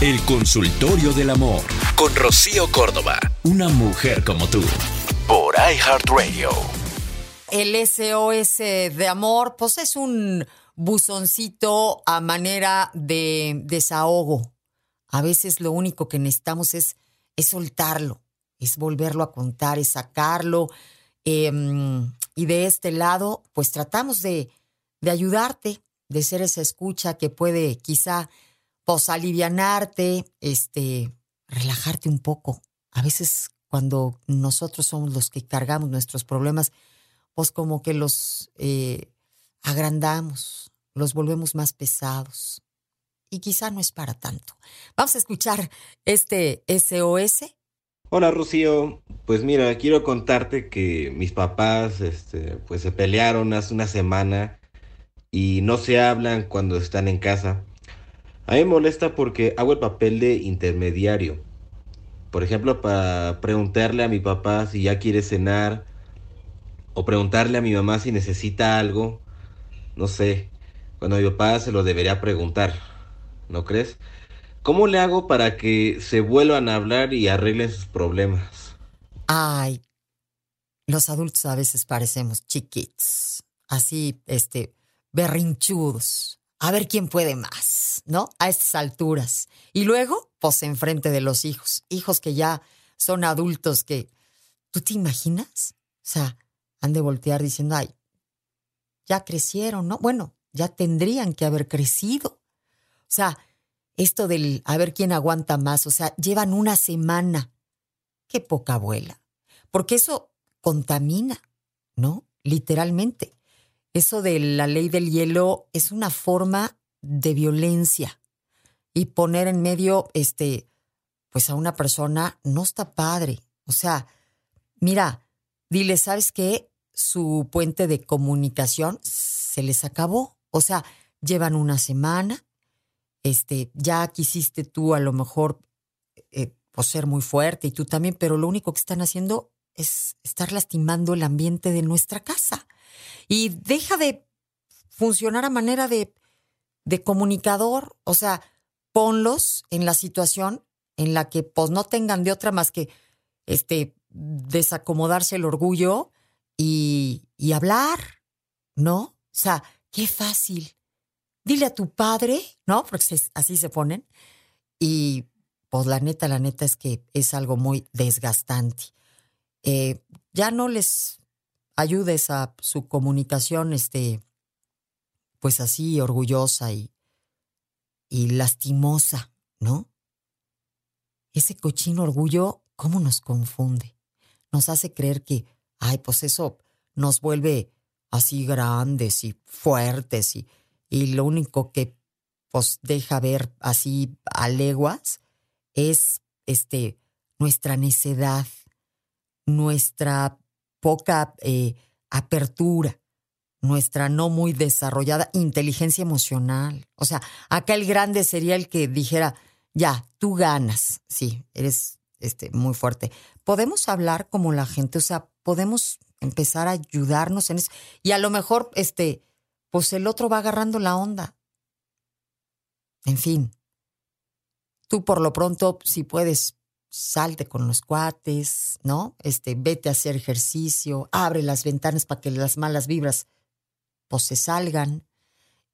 El consultorio del amor con Rocío Córdoba. Una mujer como tú. Por iHeartRadio. El SOS de amor, pues es un buzoncito a manera de desahogo. A veces lo único que necesitamos es, es soltarlo, es volverlo a contar, es sacarlo. Em, y de este lado, pues tratamos de, de ayudarte, de ser esa escucha que puede quizá pues alivianarte, este, relajarte un poco. A veces cuando nosotros somos los que cargamos nuestros problemas, pues como que los eh, agrandamos, los volvemos más pesados. Y quizá no es para tanto. Vamos a escuchar este SOS. Hola Rocío, pues mira, quiero contarte que mis papás este, pues se pelearon hace una semana y no se hablan cuando están en casa. A mí me molesta porque hago el papel de intermediario. Por ejemplo, para preguntarle a mi papá si ya quiere cenar o preguntarle a mi mamá si necesita algo. No sé, cuando mi papá se lo debería preguntar. ¿No crees? ¿Cómo le hago para que se vuelvan a hablar y arreglen sus problemas? Ay, los adultos a veces parecemos chiquitos, así, este, berrinchudos a ver quién puede más, ¿no? A estas alturas. Y luego, pues enfrente de los hijos, hijos que ya son adultos que, ¿tú te imaginas? O sea, han de voltear diciendo, ay, ya crecieron, ¿no? Bueno, ya tendrían que haber crecido. O sea, esto del a ver quién aguanta más, o sea, llevan una semana. Qué poca abuela. Porque eso contamina, ¿no? Literalmente eso de la ley del hielo es una forma de violencia y poner en medio, este, pues a una persona no está padre. O sea, mira, dile, ¿sabes qué? Su puente de comunicación se les acabó. O sea, llevan una semana, este, ya quisiste tú a lo mejor eh, pues, ser muy fuerte y tú también, pero lo único que están haciendo es estar lastimando el ambiente de nuestra casa y deja de funcionar a manera de, de comunicador, o sea, ponlos en la situación en la que pues no tengan de otra más que este desacomodarse el orgullo y, y hablar, ¿no? O sea, qué fácil. Dile a tu padre, ¿no? Porque así se ponen. Y pues la neta, la neta es que es algo muy desgastante. Eh, ya no les ayudes a su comunicación, este, pues así orgullosa y, y lastimosa, ¿no? Ese cochino orgullo, ¿cómo nos confunde? Nos hace creer que, ay, pues eso nos vuelve así grandes y fuertes y, y lo único que pues deja ver así a leguas es este nuestra necedad, nuestra poca eh, apertura, nuestra no muy desarrollada inteligencia emocional. O sea, acá el grande sería el que dijera, ya, tú ganas, sí, eres este, muy fuerte. Podemos hablar como la gente, o sea, podemos empezar a ayudarnos en eso. Y a lo mejor, este, pues el otro va agarrando la onda. En fin, tú por lo pronto, si puedes salte con los cuates, ¿no? Este, vete a hacer ejercicio, abre las ventanas para que las malas vibras pues se salgan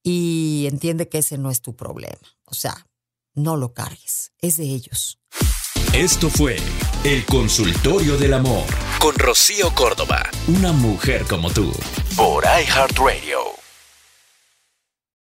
y entiende que ese no es tu problema. O sea, no lo cargues, es de ellos. Esto fue El Consultorio del Amor con Rocío Córdoba, una mujer como tú, por iHeartRadio.